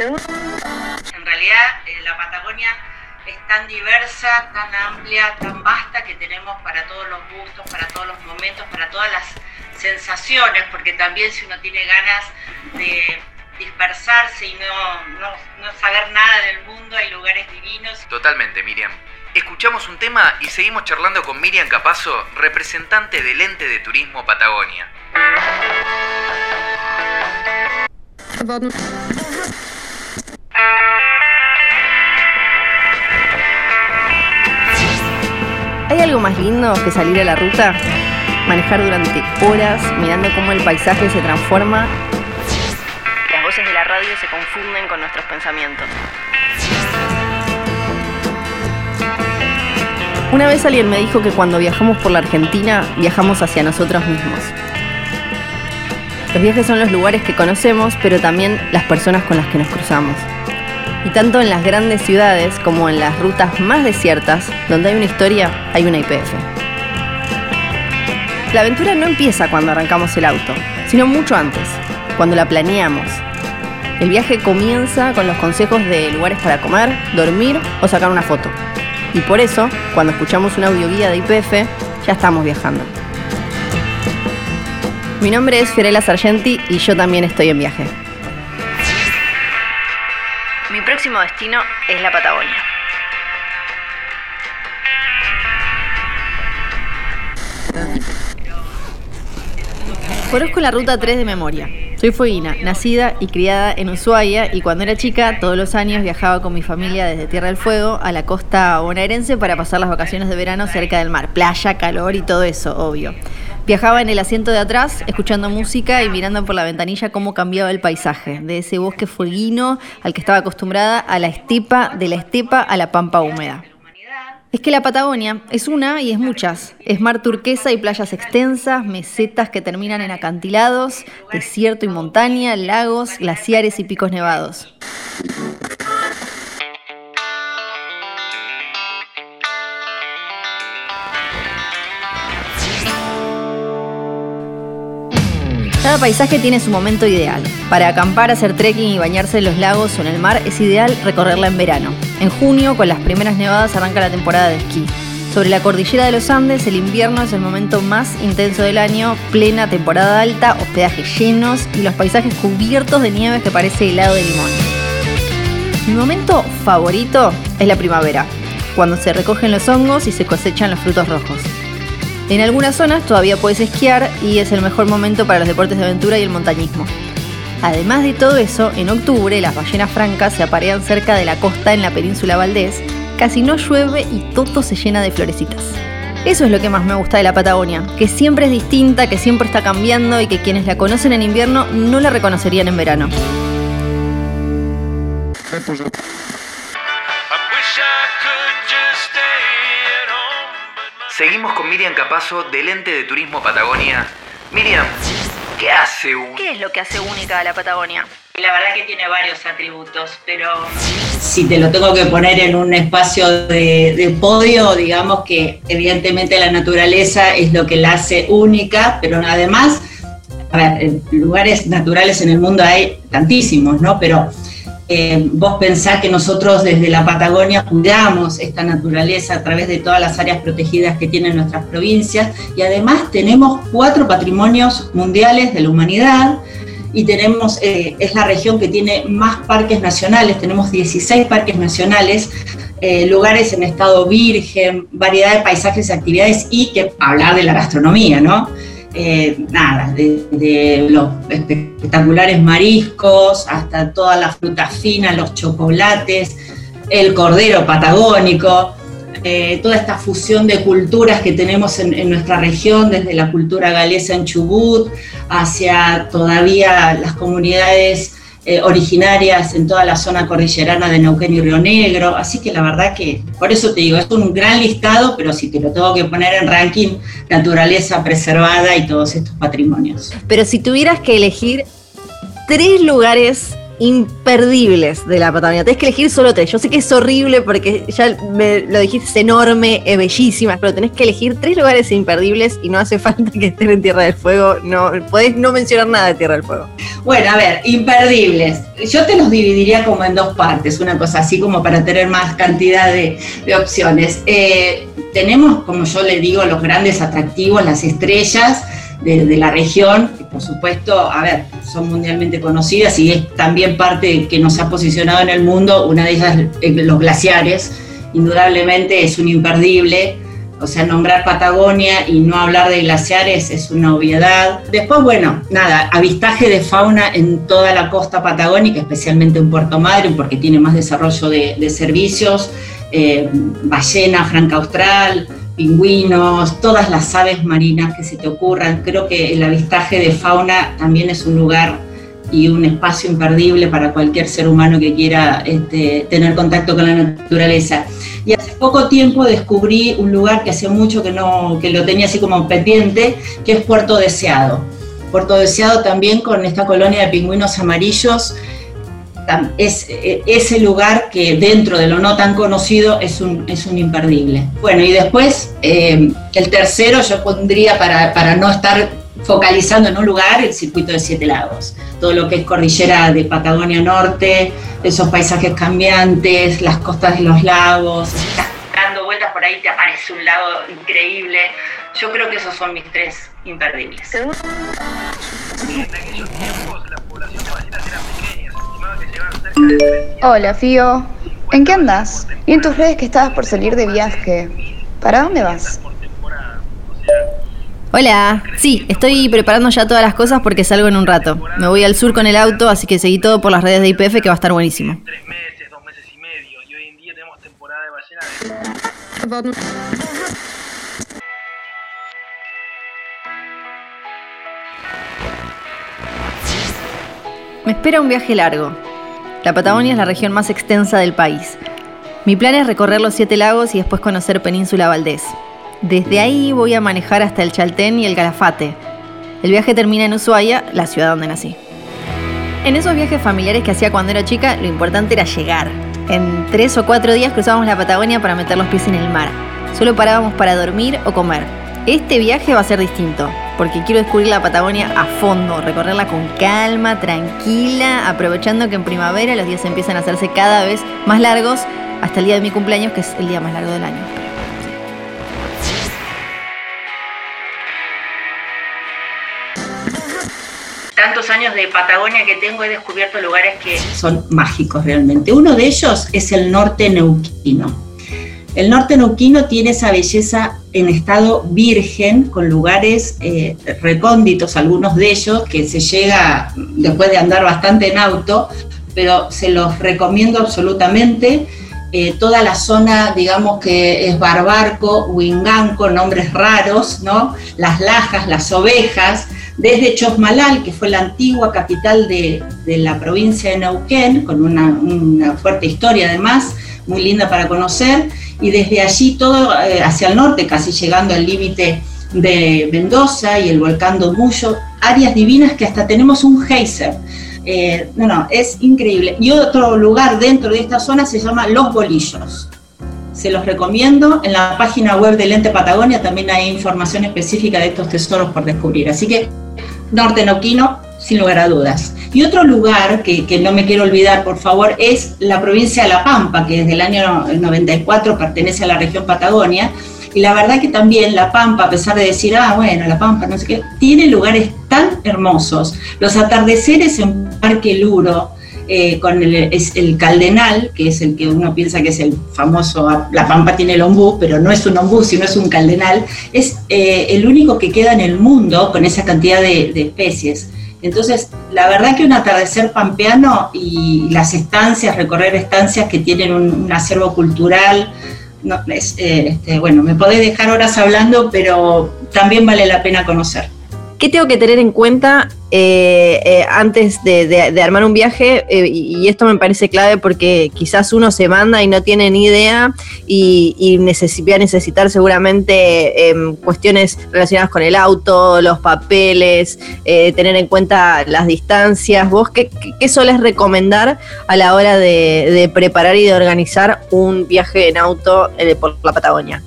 En realidad, eh, la Patagonia es tan diversa, tan amplia, tan vasta que tenemos para todos los gustos, para todos los momentos, para todas las sensaciones, porque también si uno tiene ganas de dispersarse y no, no, saber nada del mundo, hay lugares divinos. Totalmente, Miriam. Escuchamos un tema y seguimos charlando con Miriam Capazo, representante del ente de turismo Patagonia. ¿Hay algo más lindo que salir a la ruta? Manejar durante horas mirando cómo el paisaje se transforma. Las voces de la radio se confunden con nuestros pensamientos. Una vez alguien me dijo que cuando viajamos por la Argentina, viajamos hacia nosotros mismos. Los viajes son los lugares que conocemos, pero también las personas con las que nos cruzamos. Y tanto en las grandes ciudades como en las rutas más desiertas, donde hay una historia, hay una IPF. La aventura no empieza cuando arrancamos el auto, sino mucho antes, cuando la planeamos. El viaje comienza con los consejos de lugares para comer, dormir o sacar una foto. Y por eso, cuando escuchamos una audioguía de IPF, ya estamos viajando. Mi nombre es Fiorella Sargenti y yo también estoy en viaje. Mi próximo destino es la Patagonia. Conozco la ruta 3 de memoria. Soy Fueguina, nacida y criada en Ushuaia y cuando era chica todos los años viajaba con mi familia desde Tierra del Fuego a la costa bonaerense para pasar las vacaciones de verano cerca del mar, playa, calor y todo eso, obvio. Viajaba en el asiento de atrás, escuchando música y mirando por la ventanilla cómo cambiaba el paisaje, de ese bosque fueguino al que estaba acostumbrada a la estepa, de la estepa a la pampa húmeda. Es que la Patagonia es una y es muchas. Es mar turquesa y playas extensas, mesetas que terminan en acantilados, desierto y montaña, lagos, glaciares y picos nevados. Cada paisaje tiene su momento ideal. Para acampar, hacer trekking y bañarse en los lagos o en el mar es ideal recorrerla en verano. En junio, con las primeras nevadas, arranca la temporada de esquí. Sobre la cordillera de los Andes, el invierno es el momento más intenso del año, plena temporada alta, hospedajes llenos y los paisajes cubiertos de nieve que parece helado de limón. Mi momento favorito es la primavera, cuando se recogen los hongos y se cosechan los frutos rojos. En algunas zonas todavía puedes esquiar y es el mejor momento para los deportes de aventura y el montañismo. Además de todo eso, en octubre las ballenas francas se aparean cerca de la costa en la península Valdés, casi no llueve y todo se llena de florecitas. Eso es lo que más me gusta de la Patagonia, que siempre es distinta, que siempre está cambiando y que quienes la conocen en invierno no la reconocerían en verano. Seguimos con Miriam Capazo del ente de turismo Patagonia. Miriam, ¿qué hace ¿Qué es lo que hace única a la Patagonia? La verdad que tiene varios atributos, pero si te lo tengo que poner en un espacio de, podio, digamos que evidentemente la naturaleza es lo que la hace única, pero además, a ver, lugares naturales en el mundo hay tantísimos, ¿no? Pero eh, vos pensás que nosotros desde la Patagonia cuidamos esta naturaleza a través de todas las áreas protegidas que tienen nuestras provincias y además tenemos cuatro patrimonios mundiales de la humanidad y tenemos, eh, es la región que tiene más parques nacionales, tenemos 16 parques nacionales, eh, lugares en estado virgen, variedad de paisajes y actividades y que hablar de la gastronomía, ¿no? Eh, nada, de, los espectaculares mariscos hasta todas las frutas finas, los chocolates, el cordero patagónico, eh, toda esta fusión de culturas que tenemos en, nuestra región, desde la cultura galesa en Chubut hacia todavía las comunidades eh, originarias en toda la zona cordillerana de Neuquén y Río Negro. Así que la verdad que, por eso te digo, es un gran listado, pero si te lo tengo que poner en ranking, naturaleza preservada y todos estos patrimonios. Pero si tuvieras que elegir tres lugares imperdibles de la Patagonia. Tenés que elegir solo tres. Yo sé que es horrible porque ya me lo dijiste, es enorme, es bellísima, pero tenés que elegir tres lugares imperdibles y no hace falta que estén en Tierra del Fuego. No, podés no mencionar nada de Tierra del Fuego. Bueno, a ver, imperdibles. Yo te los dividiría como en dos partes, una cosa así como para tener más cantidad de, opciones. Eh, tenemos, como yo le digo, los grandes atractivos, las estrellas de, la región, por supuesto, a ver, son mundialmente conocidas y es también parte que nos ha posicionado en el mundo, una de ellas los glaciares, indudablemente es un imperdible, o sea, nombrar Patagonia y no hablar de glaciares es una obviedad. Después, bueno, nada, avistaje de fauna en toda la costa patagónica, especialmente en Puerto Madryn, porque tiene más desarrollo de, servicios, eh, ballena franca austral, pingüinos, todas las aves marinas que se te ocurran. Creo que el avistaje de fauna también es un lugar y un espacio imperdible para cualquier ser humano que quiera este, tener contacto con la naturaleza. Y hace poco tiempo descubrí un lugar que hace mucho que, no, que lo tenía así como pendiente, que es Puerto Deseado. Puerto Deseado también con esta colonia de pingüinos amarillos es e, ese lugar que dentro de lo no tan conocido es un, es un imperdible. Bueno, y después eh, el tercero yo pondría para, para no estar focalizando en un lugar el circuito de Siete Lagos. Todo lo que es cordillera de Patagonia Norte, esos paisajes cambiantes, las costas de los lagos. Estás dando vueltas por ahí, te aparece un lago increíble. Yo creo que esos son mis tres imperdibles. Hola, Fío. ¿En qué andas? Y en tus redes que estabas por salir de viaje. ¿Para dónde vas? Hola, sí, estoy preparando ya todas las cosas porque salgo en un rato. Me voy al sur con el auto, así que seguí todo por las redes de IPF que va a estar buenísimo. Me espera un viaje largo. La Patagonia es la región más extensa del país. Mi plan es recorrer los siete lagos y después conocer Península Valdés. Desde ahí voy a manejar hasta el Chaltén y el Calafate. El viaje termina en Ushuaia, la ciudad donde nací. En esos viajes familiares que hacía cuando era chica, lo importante era llegar. En tres o cuatro días cruzábamos la Patagonia para meter los pies en el mar. Solo parábamos para dormir o comer. Este viaje va a ser distinto porque quiero descubrir la Patagonia a fondo, recorrerla con calma, tranquila, aprovechando que en primavera los días empiezan a hacerse cada vez más largos hasta el día de mi cumpleaños, que es el día más largo del año. Tantos años de Patagonia que tengo, he descubierto lugares que son mágicos realmente. Uno de ellos es el norte neuquino el norte neuquino tiene esa belleza en estado virgen, con lugares eh, recónditos, algunos de ellos, que se llega después de andar bastante en auto, pero se los recomiendo absolutamente. Eh, toda la zona, digamos que es Barbarco, Huinganco, nombres raros, ¿no? Las lajas, las ovejas, desde Chosmalal, que fue la antigua capital de, la provincia de Neuquén, con una, una fuerte historia además, muy linda para conocer, y desde allí todo eh, hacia el norte, casi llegando al límite de Mendoza y el volcán Domullo, áreas divinas que hasta tenemos un geyser. Eh, no, no, es increíble. Y otro lugar dentro de esta zona se llama Los Bolillos. Se los recomiendo. En la página web del Ente Patagonia también hay información específica de estos tesoros por descubrir. Así que Norte Noquino, sin lugar a dudas. Y otro lugar que, no me quiero olvidar, por favor, es la provincia de La Pampa, que desde el año 94 pertenece a la región Patagonia. Y la verdad que también La Pampa, a pesar de decir, ah, bueno, La Pampa, no sé qué, tiene lugares tan hermosos. Los atardeceres en Parque Luro, eh, con el, es el caldenal, que es el que uno piensa que es el famoso, la pampa tiene el ombú, pero no es un ombú, sino es un caldenal, es eh, el único que queda en el mundo con esa cantidad de especies. Entonces, la verdad que un atardecer pampeano y las estancias, recorrer estancias que tienen un, acervo cultural, eh, este, bueno, me podés dejar horas hablando, pero también vale la pena conocer. ¿Qué tengo que tener en cuenta eh, eh, antes de, armar un viaje, eh, y, esto me parece clave porque quizás uno se manda y no tiene ni idea y, y va a necesitar seguramente em, cuestiones relacionadas con el auto, los papeles, tener en cuenta las distancias. ¿Vos qué, qué, recomendar a la hora de, preparar y de organizar un viaje en auto por la Patagonia?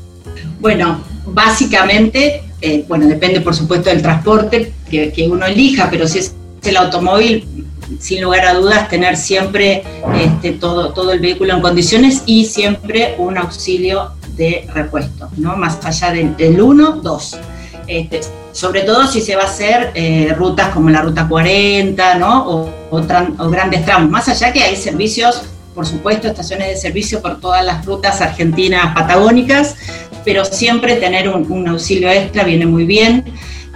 Bueno, básicamente eh, bueno, depende por supuesto del transporte que, uno elija, pero si es el automóvil, sin lugar a dudas, tener siempre este, todo, todo el vehículo en condiciones y siempre un auxilio de repuesto, ¿no? Más allá del 1, 2. Este, sobre todo si se va a hacer eh, rutas como la ruta 40, ¿no? O, o, grandes tramos. Más allá que hay servicios, por supuesto, estaciones de servicio por todas las rutas argentinas patagónicas, pero siempre tener un, auxilio extra viene muy bien.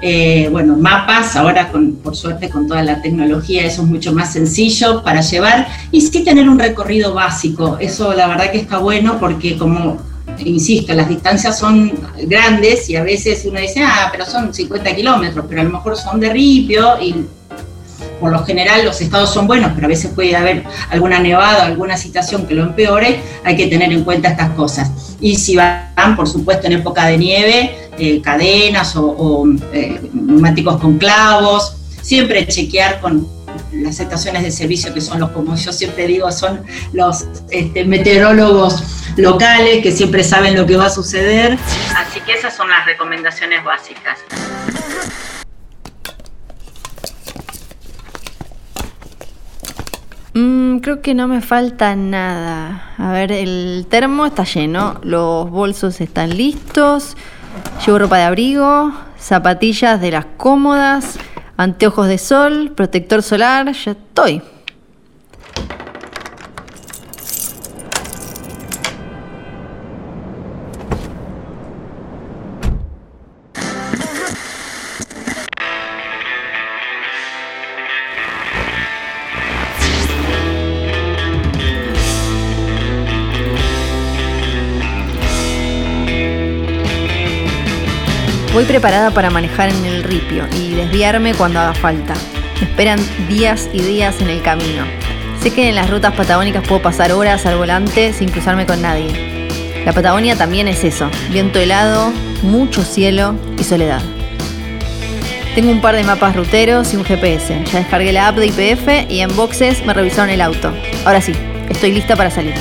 Eh, bueno, mapas, ahora con, por suerte con toda la tecnología eso es mucho más sencillo para llevar y sí tener un recorrido básico, eso la verdad que está bueno porque como, insisto, las distancias son grandes y a veces uno dice, ah, pero son 50 kilómetros, pero a lo mejor son de ripio y por lo general los estados son buenos, pero a veces puede haber alguna nevada, alguna situación que lo empeore, hay que tener en cuenta estas cosas. Y si van, por supuesto, en época de nieve, eh, cadenas o, eh, neumáticos con clavos, siempre chequear con las estaciones de servicio que son los, como yo siempre digo, son los este, meteorólogos locales que siempre saben lo que va a suceder. Así que esas son las recomendaciones básicas. Mm, creo que no me falta nada. A ver, el termo está lleno, los bolsos están listos, llevo ropa de abrigo, zapatillas de las cómodas, anteojos de sol, protector solar, ya estoy. Voy preparada para manejar en el ripio y desviarme cuando haga falta. Me esperan días y días en el camino. Sé que en las rutas patagónicas puedo pasar horas al volante sin cruzarme con nadie. La Patagonia también es eso, viento helado, mucho cielo y soledad. Tengo un par de mapas ruteros y un GPS. Ya descargué la app de IPF y en boxes me revisaron el auto. Ahora sí, estoy lista para salir.